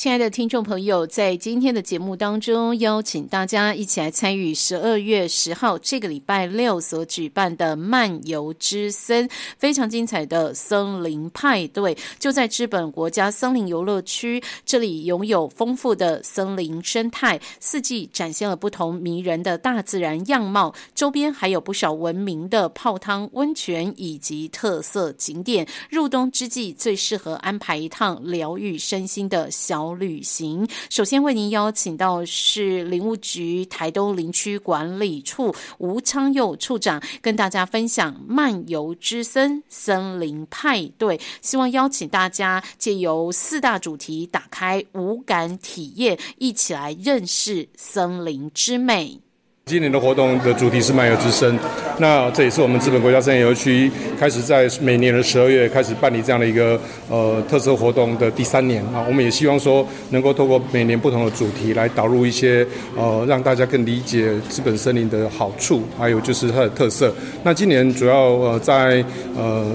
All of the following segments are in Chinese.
亲爱的听众朋友，在今天的节目当中，邀请大家一起来参与十二月十号这个礼拜六所举办的漫游之森，非常精彩的森林派对，就在日本国家森林游乐区。这里拥有丰富的森林生态，四季展现了不同迷人的大自然样貌。周边还有不少闻名的泡汤温泉以及特色景点。入冬之际，最适合安排一趟疗愈身心的小。旅行，首先为您邀请到是林务局台东林区管理处吴昌佑处长，跟大家分享漫游之森森林派对，希望邀请大家借由四大主题，打开五感体验，一起来认识森林之美。今年的活动的主题是漫游之声，那这也是我们资本国家森林游区开始在每年的十二月开始办理这样的一个呃特色活动的第三年啊。我们也希望说能够透过每年不同的主题来导入一些呃让大家更理解资本森林的好处，还有就是它的特色。那今年主要呃在呃。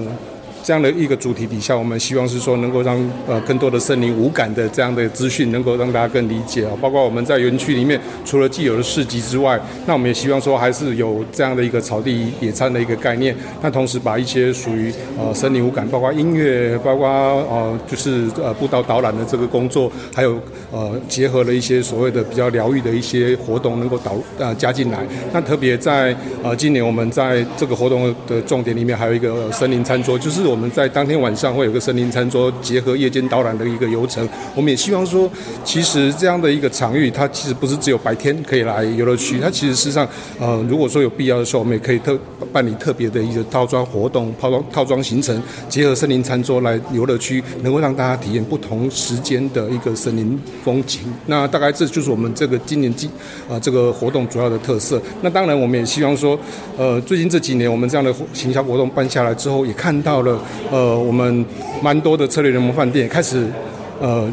这样的一个主题底下，我们希望是说能够让呃更多的森林无感的这样的资讯能够让大家更理解啊。包括我们在园区里面，除了既有的市集之外，那我们也希望说还是有这样的一个草地野餐的一个概念。那同时把一些属于呃森林无感，包括音乐，包括呃就是呃步道导览的这个工作，还有呃结合了一些所谓的比较疗愈的一些活动，能够导呃加进来。那特别在呃今年我们在这个活动的重点里面，还有一个森林餐桌，就是我。我们在当天晚上会有个森林餐桌，结合夜间导览的一个游程。我们也希望说，其实这样的一个场域，它其实不是只有白天可以来游乐区，它其实事实上，呃，如果说有必要的时候，我们也可以特办理特别的一个套装活动、套装套装行程，结合森林餐桌来游乐区，能够让大家体验不同时间的一个森林风景。那大概这就是我们这个今年季啊这个活动主要的特色。那当然，我们也希望说，呃，最近这几年我们这样的行销活动办下来之后，也看到了。呃，我们蛮多的策略联盟饭店开始，呃，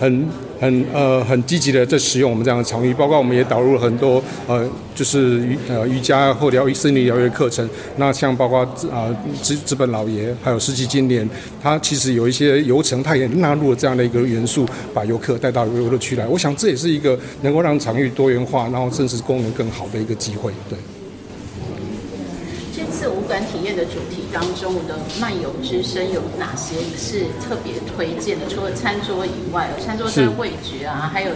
很很呃很积极的在使用我们这样的场域，包括我们也导入了很多呃，就是瑜呃瑜伽或疗愈、心理疗愈课程。那像包括啊资资本老爷，还有世纪金莲，它其实有一些游程，它也纳入了这样的一个元素，把游客带到游乐区来。我想这也是一个能够让场域多元化，然后甚至功能更好的一个机会，对。的主题当中我的漫游之声有哪些是特别推荐的？除了餐桌以外，餐桌在味觉啊，还有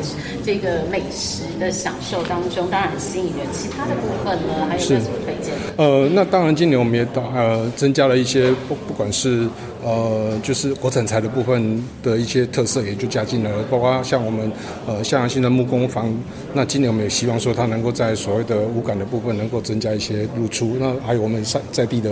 这个美食的享受当中，当然吸引人。其他的部分呢，还有什么推荐？呃，那当然，今年我们也呃增加了一些，不不管是。呃，就是国产材的部分的一些特色也就加进来了，包括像我们呃向阳新的木工房，那今年我们也希望说它能够在所谓的无感的部分能够增加一些露出，那还有我们山在地的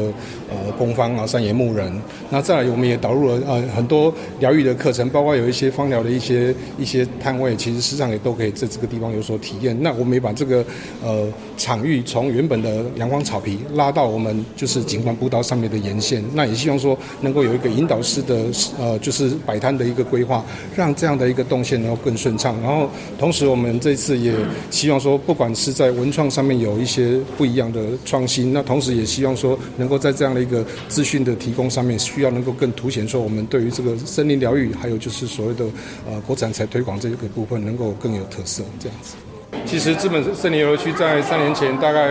呃工坊啊山野牧人，那再来我们也导入了呃很多疗愈的课程，包括有一些芳疗的一些一些摊位，其实实际上也都可以在这个地方有所体验。那我们也把这个呃场域从原本的阳光草皮拉到我们就是景观步道上面的沿线，那也希望说能够有。一个引导式的呃，就是摆摊的一个规划，让这样的一个动线能够更顺畅。然后，同时我们这次也希望说，不管是在文创上面有一些不一样的创新，那同时也希望说，能够在这样的一个资讯的提供上面，需要能够更凸显说，我们对于这个森林疗愈，还有就是所谓的呃国产材推广这个部分，能够更有特色，这样子。其实资本森林游乐区在三年前，大概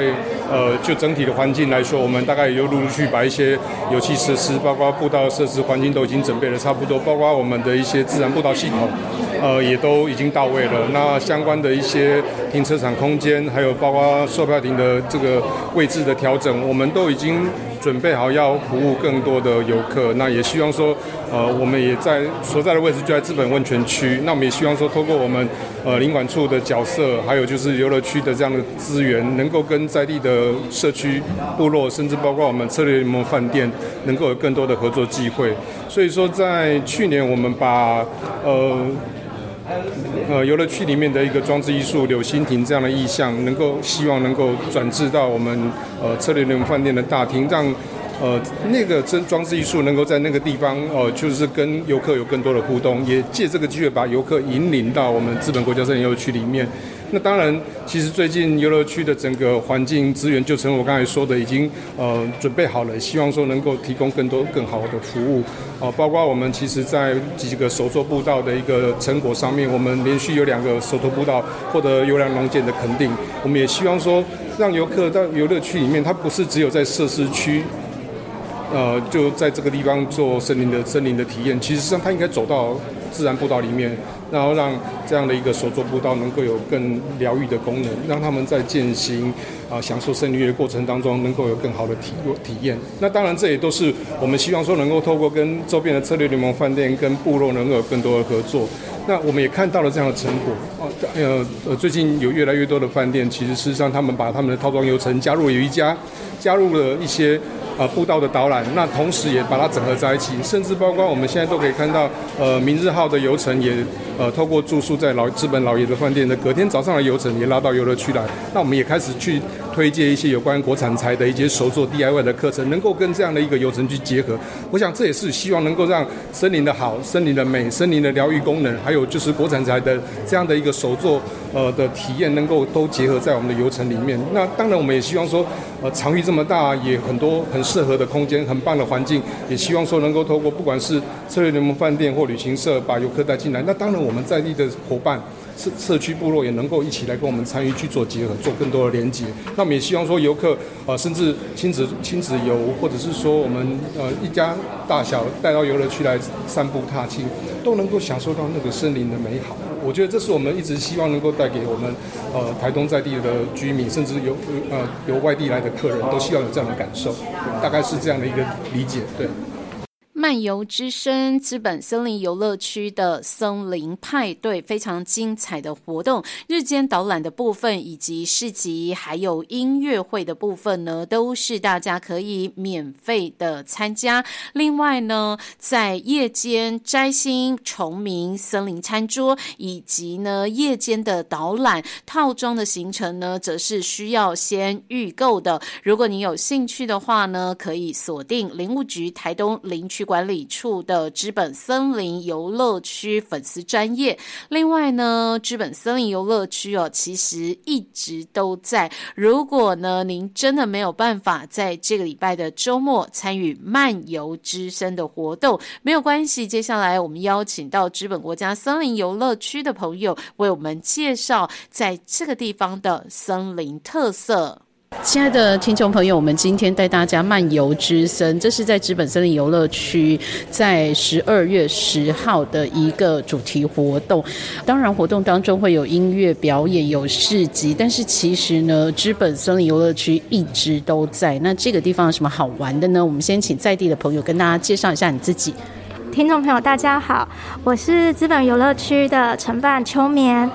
呃就整体的环境来说，我们大概也就陆陆续续把一些游戏设施，包括步道设施、环境都已经准备的差不多，包括我们的一些自然步道系统，呃也都已经到位了。那相关的一些停车场空间，还有包括售票亭的这个位置的调整，我们都已经。准备好要服务更多的游客，那也希望说，呃，我们也在所在的位置就在资本温泉区，那我们也希望说，透过我们呃领馆处的角色，还有就是游乐区的这样的资源，能够跟在地的社区、部落，甚至包括我们策略联盟饭店，能够有更多的合作机会。所以说，在去年我们把呃。呃游乐区里面的一个装置艺术柳心亭这样的意象，能够希望能够转至到我们呃车里人饭店的大厅，让呃那个真装置艺术能够在那个地方呃就是跟游客有更多的互动，也借这个机会把游客引领到我们资本国家森林游乐区里面。那当然，其实最近游乐区的整个环境资源，就成我刚才说的，已经呃准备好了，希望说能够提供更多更好的服务，啊，包括我们其实在几个手作步道的一个成果上面，我们连续有两个手作步道获得优良农检的肯定，我们也希望说，让游客到游乐区里面，它不是只有在设施区。呃，就在这个地方做森林的森林的体验，其实上他应该走到自然步道里面，然后让这样的一个手作步道能够有更疗愈的功能，让他们在践行啊享受森林的过程当中能够有更好的体体验。那当然，这也都是我们希望说能够透过跟周边的策略联盟饭店跟部落能够有更多的合作。那我们也看到了这样的成果，呃呃，最近有越来越多的饭店，其实事实上他们把他们的套装游程加入有一家加入了一些。呃，步道的导览，那同时也把它整合在一起，甚至包括我们现在都可以看到，呃，明日号的游程也，呃，透过住宿在老资本老爷的饭店的隔天早上的游程也拉到游乐区来，那我们也开始去推荐一些有关国产材的一些手作 DIY 的课程，能够跟这样的一个游程去结合。我想这也是希望能够让森林的好、森林的美、森林的疗愈功能，还有就是国产材的这样的一个手作呃的体验，能够都结合在我们的游程里面。那当然，我们也希望说，呃，场域这么大，也很多很。适合的空间，很棒的环境，也希望说能够透过不管是策略联盟饭店或旅行社，把游客带进来。那当然，我们在地的伙伴，社社区部落也能够一起来跟我们参与去做结合，做更多的连接。那我们也希望说，游客呃，甚至亲子亲子游，或者是说我们呃一家大小带到游乐区来散步踏青，都能够享受到那个森林的美好。我觉得这是我们一直希望能够带给我们，呃，台东在地的居民，甚至由呃由外地来的客人都希望有这样的感受，大概是这样的一个理解，对。漫游之声资本森林游乐区的森林派对非常精彩的活动，日间导览的部分以及市集还有音乐会的部分呢，都是大家可以免费的参加。另外呢，在夜间摘星、虫鸣、森林餐桌以及呢夜间的导览套装的行程呢，则是需要先预购的。如果你有兴趣的话呢，可以锁定林务局台东林区。管理处的资本森林游乐区粉丝专业。另外呢，资本森林游乐区哦，其实一直都在。如果呢，您真的没有办法在这个礼拜的周末参与漫游之声的活动，没有关系。接下来我们邀请到资本国家森林游乐区的朋友为我们介绍在这个地方的森林特色。亲爱的听众朋友，我们今天带大家漫游之森，这是在资本森林游乐区，在十二月十号的一个主题活动。当然，活动当中会有音乐表演、有市集，但是其实呢，资本森林游乐区一直都在。那这个地方有什么好玩的呢？我们先请在地的朋友跟大家介绍一下你自己。听众朋友，大家好，我是资本游乐区的承办秋眠。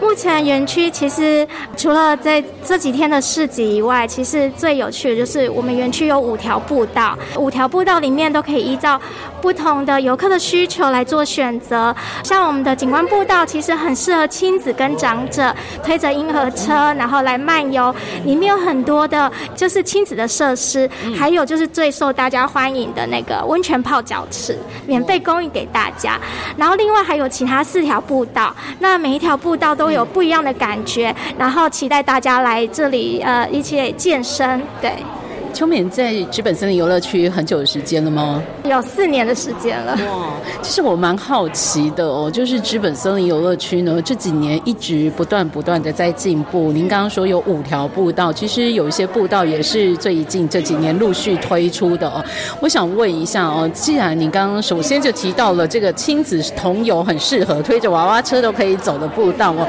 目前园区其实除了在这几天的市集以外，其实最有趣的就是我们园区有五条步道，五条步道里面都可以依照不同的游客的需求来做选择。像我们的景观步道，其实很适合亲子跟长者推着婴儿车，然后来漫游。里面有很多的就是亲子的设施，还有就是最受大家欢迎的那个温泉泡脚池，免费供应给大家。然后另外还有其他四条步道，那每一条步道都。会有不一样的感觉，然后期待大家来这里呃一起健身，对。秋敏在资本森林游乐区很久的时间了吗？有四年的时间了。哇，其实我蛮好奇的哦，就是资本森林游乐区呢，这几年一直不断不断的在进步。您刚刚说有五条步道，其实有一些步道也是最近这几年陆续推出的哦。我想问一下哦，既然你刚刚首先就提到了这个亲子同游很适合推着娃娃车都可以走的步道哦，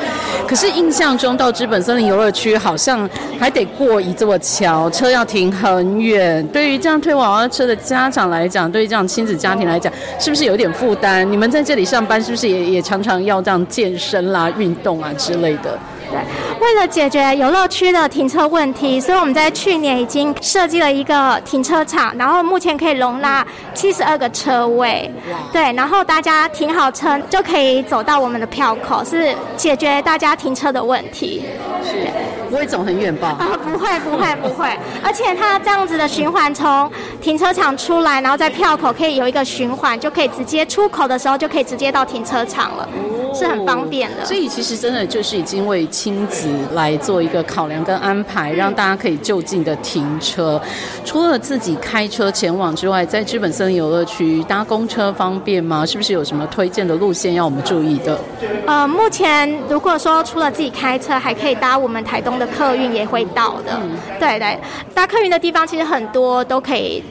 可是印象中到资本森林游乐区好像还得过一座桥，车要停很。很远，对于这样推娃娃车的家长来讲，对于这样亲子家庭来讲，是不是有点负担？你们在这里上班，是不是也也常常要这样健身啦、运动啊之类的？对，为了解决游乐区的停车问题，所以我们在去年已经设计了一个停车场，然后目前可以容纳七十二个车位。对，然后大家停好车就可以走到我们的票口，是解决大家停车的问题。是，不会走很远吧？啊，不会，不会，不会。而且它这样子的循环，从停车场出来，然后在票口可以有一个循环，就可以直接出口的时候就可以直接到停车场了，是很方便的。所以其实真的就是已经为亲子来做一个考量跟安排，让大家可以就近的停车。除了自己开车前往之外，在资本森林游乐区搭公车方便吗？是不是有什么推荐的路线要我们注意的？呃，目前如果说除了自己开车，还可以搭我们台东的客运也会到的。对对，搭客运的地方其实很多都可以。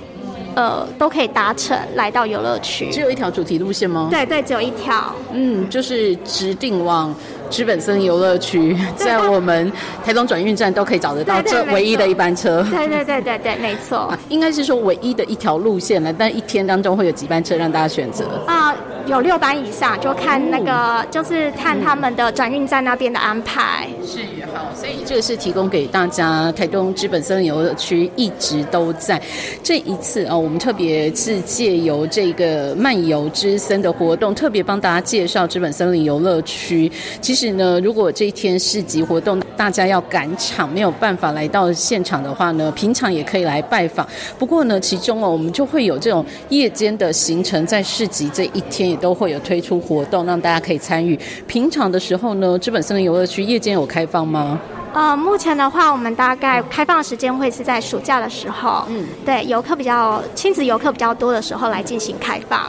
呃，都可以搭乘来到游乐区。只有一条主题路线吗？对对，只有一条。嗯，就是指定往资本森游乐区，在我们台东转运站都可以找得到这唯一的一班车。对对对对对，没错。应该是说唯一的一条路线了，但一天当中会有几班车让大家选择？啊。有六班以上，就看那个，就是看他们的转运站那边的安排。是好，所以这个是提供给大家。台东资本森林游乐区一直都在。这一次啊，我们特别是借由这个漫游之森的活动，特别帮大家介绍资本森林游乐区。其实呢，如果这一天市集活动大家要赶场，没有办法来到现场的话呢，平常也可以来拜访。不过呢，其中哦，我们就会有这种夜间的行程，在市集这一天也。都会有推出活动，让大家可以参与。平常的时候呢，资本森林游乐区夜间有开放吗？呃，目前的话，我们大概开放时间会是在暑假的时候，嗯，对，游客比较亲子游客比较多的时候来进行开放。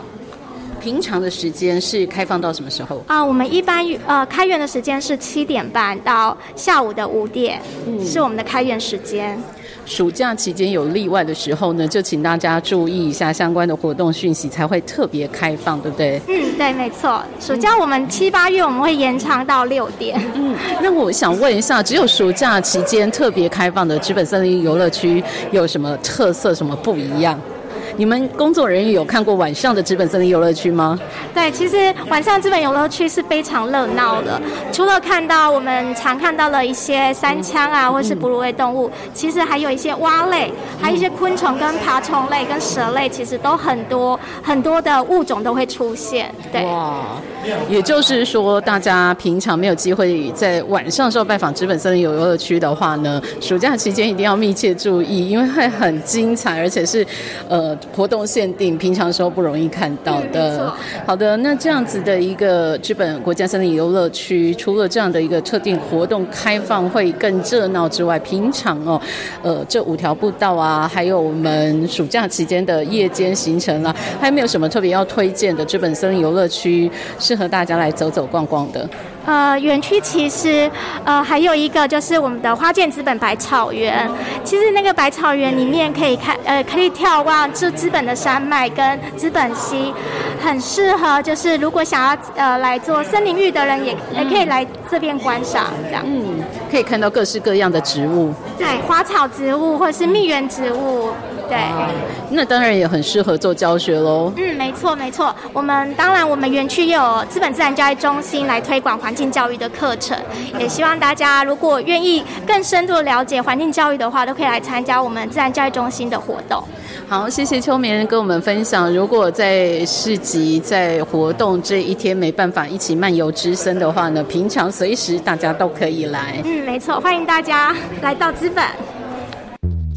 平常的时间是开放到什么时候？啊，我们一般呃开园的时间是七点半到下午的五点，嗯是我们的开园时间。暑假期间有例外的时候呢，就请大家注意一下相关的活动讯息，才会特别开放，对不对？嗯，对，没错。暑假我们七八月我们会延长到六点。嗯，那我想问一下，只有暑假期间特别开放的资本森林游乐区有什么特色，什么不一样？你们工作人员有看过晚上的资本森林游乐区吗？对，其实晚上资本游乐区是非常热闹的。除了看到我们常看到的一些山枪啊，或是哺乳类动物，其实还有一些蛙类，还有一些昆虫跟爬虫类跟蛇类，其实都很多很多的物种都会出现。对，哇，也就是说，大家平常没有机会在晚上时候拜访资本森林游乐区的话呢，暑假期间一定要密切注意，因为会很精彩，而且是呃。活动限定，平常时候不容易看到的。好的，那这样子的一个日本国家森林游乐区，除了这样的一个特定活动开放会更热闹之外，平常哦，呃，这五条步道啊，还有我们暑假期间的夜间行程啊，还有没有什么特别要推荐的日本森林游乐区，适合大家来走走逛逛的？呃，园区其实呃还有一个就是我们的花见资本百草园。其实那个百草园里面可以看呃可以眺望这资本的山脉跟资本溪，很适合就是如果想要呃来做森林浴的人也也可以来这边观赏这样。嗯，可以看到各式各样的植物。对，花草植物或者是蜜源植物。对，那当然也很适合做教学喽。嗯，没错没错。我们当然我们园区也有资本自然教育中心来推广环境教育的课程，也希望大家如果愿意更深度了解环境教育的话，都可以来参加我们自然教育中心的活动。好，谢谢秋棉跟我们分享。如果在市集在活动这一天没办法一起漫游之森的话呢，平常随时大家都可以来。嗯，没错，欢迎大家来到资本。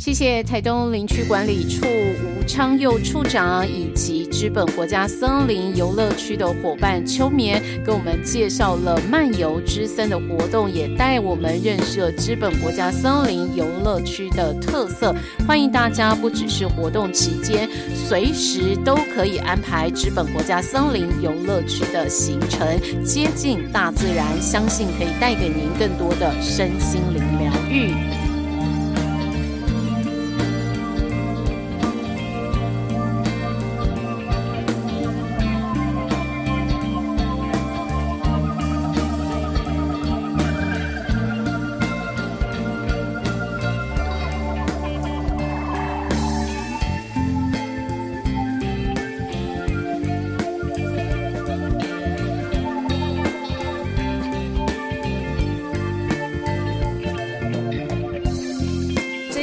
谢谢台东林区管理处吴昌佑处长以及资本国家森林游乐区的伙伴秋眠，给我们介绍了漫游之森的活动，也带我们认识了资本国家森林游乐区的特色。欢迎大家，不只是活动期间，随时都可以安排资本国家森林游乐区的行程，接近大自然，相信可以带给您更多的身心灵疗愈。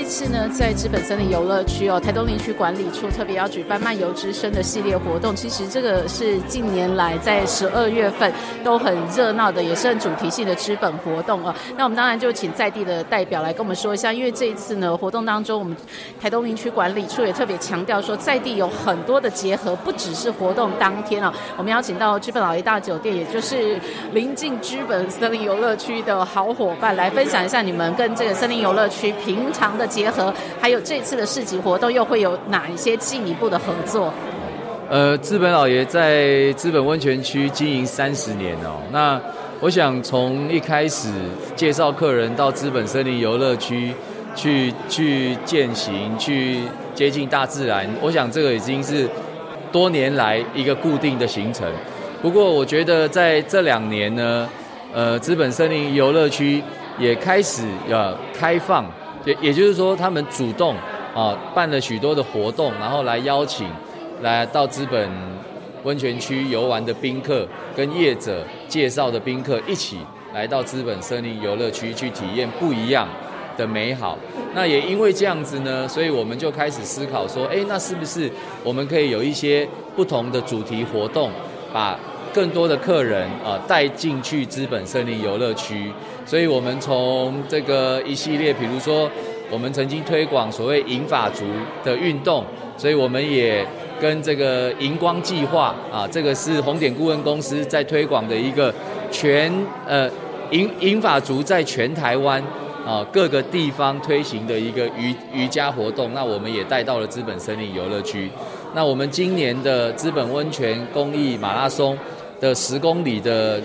次呢，在资本森林游乐区哦，台东林区管理处特别要举办漫游之声的系列活动。其实这个是近年来在十二月份都很热闹的，也是很主题性的资本活动哦。那我们当然就请在地的代表来跟我们说一下，因为这一次呢活动当中，我们台东林区管理处也特别强调说，在地有很多的结合，不只是活动当天哦。我们邀请到资本老爷大酒店，也就是临近资本森林游乐区的好伙伴，来分享一下你们跟这个森林游乐区平常的结合，还有这次的市集活动又会有哪一些进一步的合作？呃，资本老爷在资本温泉区经营三十年哦。那我想从一开始介绍客人到资本森林游乐区去去践行，去接近大自然，我想这个已经是多年来一个固定的行程。不过我觉得在这两年呢，呃，资本森林游乐区也开始要开放。也也就是说，他们主动啊办了许多的活动，然后来邀请来到资本温泉区游玩的宾客，跟业者介绍的宾客一起来到资本森林游乐区去体验不一样的美好。那也因为这样子呢，所以我们就开始思考说，哎，那是不是我们可以有一些不同的主题活动，把更多的客人啊带进去资本森林游乐区？所以，我们从这个一系列，比如说，我们曾经推广所谓银发族的运动，所以我们也跟这个荧光计划啊，这个是红点顾问公司在推广的一个全呃银银发族在全台湾啊各个地方推行的一个瑜瑜伽活动，那我们也带到了资本森林游乐区。那我们今年的资本温泉公益马拉松的十公里的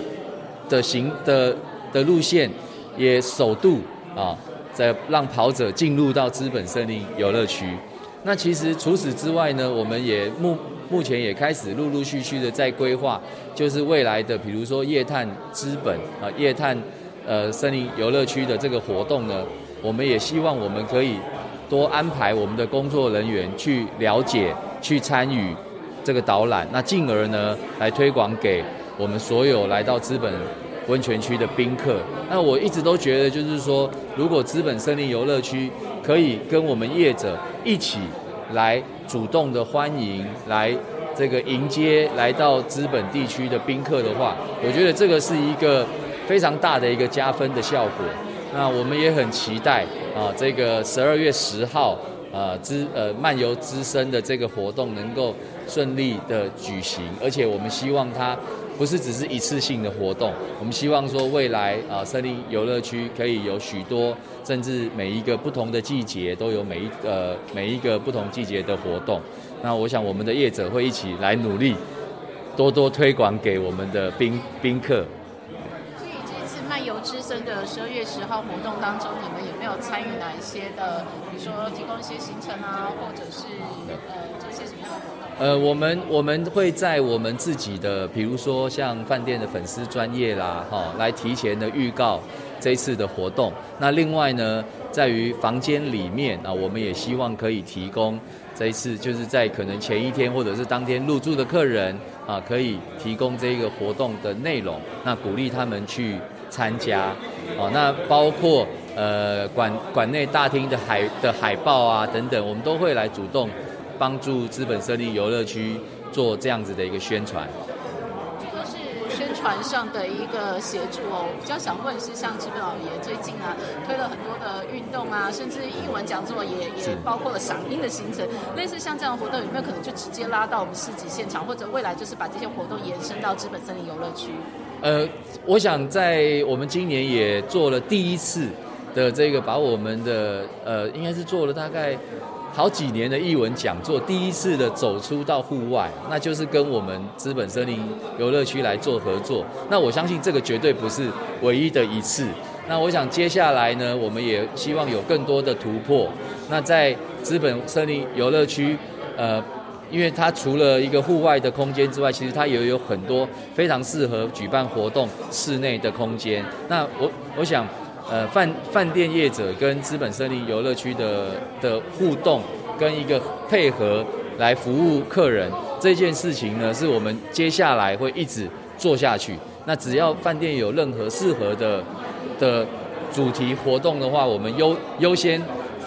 的行的。的路线也首度啊，在让跑者进入到资本森林游乐区。那其实除此之外呢，我们也目目前也开始陆陆续续的在规划，就是未来的比如说夜探资本啊，夜探呃森林游乐区的这个活动呢，我们也希望我们可以多安排我们的工作人员去了解、去参与这个导览，那进而呢来推广给我们所有来到资本。温泉区的宾客，那我一直都觉得，就是说，如果资本森林游乐区可以跟我们业者一起来主动的欢迎，来这个迎接来到资本地区的宾客的话，我觉得这个是一个非常大的一个加分的效果。那我们也很期待啊，这个十二月十号，呃，资呃漫游资深的这个活动能够顺利的举行，而且我们希望它。不是只是一次性的活动，我们希望说未来啊，森林游乐区可以有许多，甚至每一个不同的季节都有每一呃每一个不同季节的活动。那我想我们的业者会一起来努力，多多推广给我们的宾宾客。所以这次漫游之声的十二月十号活动当中，你们有没有参与哪一些的，比如说提供一些行程啊，或者是呃做一些什么样的活动？呃，我们我们会在我们自己的，比如说像饭店的粉丝专业啦，哈，来提前的预告这一次的活动。那另外呢，在于房间里面啊，我们也希望可以提供这一次，就是在可能前一天或者是当天入住的客人啊，可以提供这个活动的内容，那鼓励他们去参加。哦，那包括呃馆馆内大厅的海的海报啊等等，我们都会来主动。帮助资本设立游乐区做这样子的一个宣传，这都是宣传上的一个协助哦。比较想问是，像资本老爷最近啊推了很多的运动啊，甚至英文讲座也也包括了赏樱的行程。类似像这样的活动，有没有可能就直接拉到我们市集现场，或者未来就是把这些活动延伸到资本森林游乐区？呃，我想在我们今年也做了第一次的这个，把我们的呃，应该是做了大概。好几年的译文讲座，第一次的走出到户外，那就是跟我们资本森林游乐区来做合作。那我相信这个绝对不是唯一的一次。那我想接下来呢，我们也希望有更多的突破。那在资本森林游乐区，呃，因为它除了一个户外的空间之外，其实它也有很多非常适合举办活动室内的空间。那我我想。呃，饭饭店业者跟资本森林游乐区的的互动，跟一个配合来服务客人这件事情呢，是我们接下来会一直做下去。那只要饭店有任何适合的的主题活动的话，我们优优先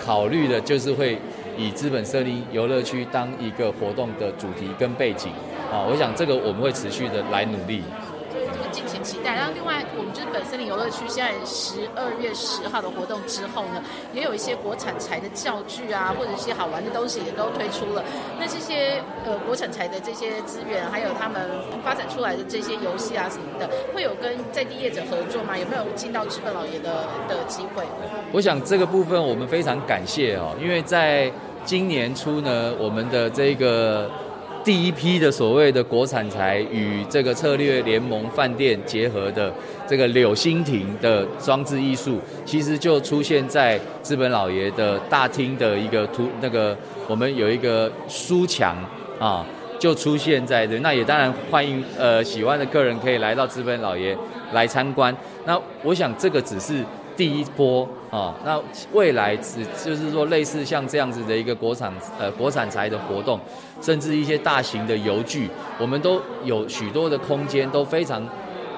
考虑的就是会以资本设立游乐区当一个活动的主题跟背景啊，我想这个我们会持续的来努力。这个敬请期待。然后另外，我们就是本森林游乐区现在十二月十号的活动之后呢，也有一些国产材的教具啊，或者一些好玩的东西也都推出了。那这些呃国产材的这些资源，还有他们发展出来的这些游戏啊什么的，会有跟在地业者合作吗？有没有进到资本老爷的的机会？我想这个部分我们非常感谢哦，因为在今年初呢，我们的这个。第一批的所谓的国产材与这个策略联盟饭店结合的这个柳心亭的装置艺术，其实就出现在资本老爷的大厅的一个图，那个我们有一个书墙啊，就出现在这。那也当然欢迎呃喜欢的客人可以来到资本老爷来参观。那我想这个只是。第一波啊，那未来只就是说类似像这样子的一个国产呃国产材的活动，甚至一些大型的游具，我们都有许多的空间，都非常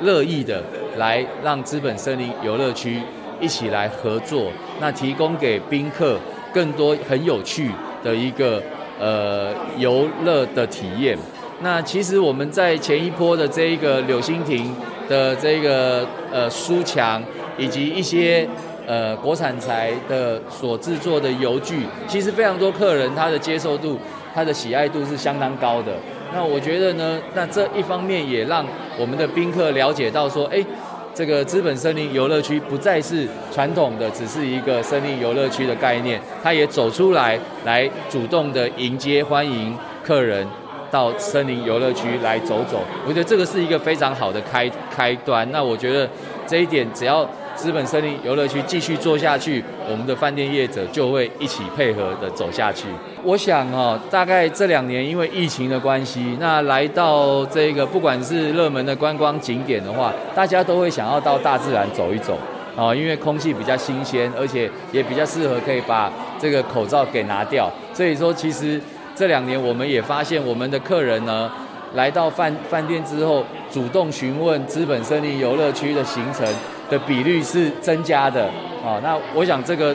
乐意的来让资本森林游乐区一起来合作，那提供给宾客更多很有趣的一个呃游乐的体验。那其实我们在前一波的这一个柳心亭的这个呃书墙。以及一些呃国产材的所制作的油具，其实非常多客人他的接受度、他的喜爱度是相当高的。那我觉得呢，那这一方面也让我们的宾客了解到说，哎，这个资本森林游乐区不再是传统的只是一个森林游乐区的概念，它也走出来，来主动的迎接欢迎客人到森林游乐区来走走。我觉得这个是一个非常好的开开端。那我觉得这一点只要。资本森林游乐区继续做下去，我们的饭店业者就会一起配合的走下去。我想哦，大概这两年因为疫情的关系，那来到这个不管是热门的观光景点的话，大家都会想要到大自然走一走啊，因为空气比较新鲜，而且也比较适合可以把这个口罩给拿掉。所以说，其实这两年我们也发现，我们的客人呢，来到饭饭店之后，主动询问资本森林游乐区的行程。的比率是增加的啊，那我想这个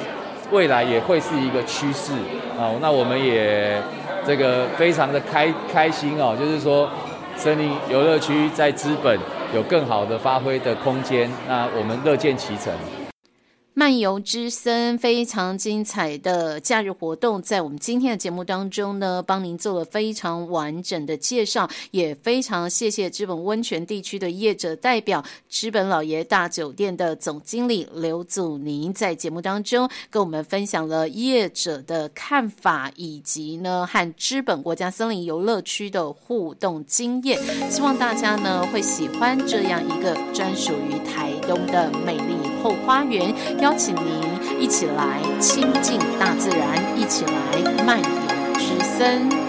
未来也会是一个趋势啊，那我们也这个非常的开开心哦，就是说森林游乐区在资本有更好的发挥的空间，那我们乐见其成。漫游之森非常精彩的假日活动，在我们今天的节目当中呢，帮您做了非常完整的介绍，也非常谢谢资本温泉地区的业者代表，资本老爷大酒店的总经理刘祖宁在节目当中跟我们分享了业者的看法，以及呢和资本国家森林游乐区的互动经验，希望大家呢会喜欢这样一个专属于台东的美丽后花园。邀请您一起来亲近大自然，一起来漫游之森。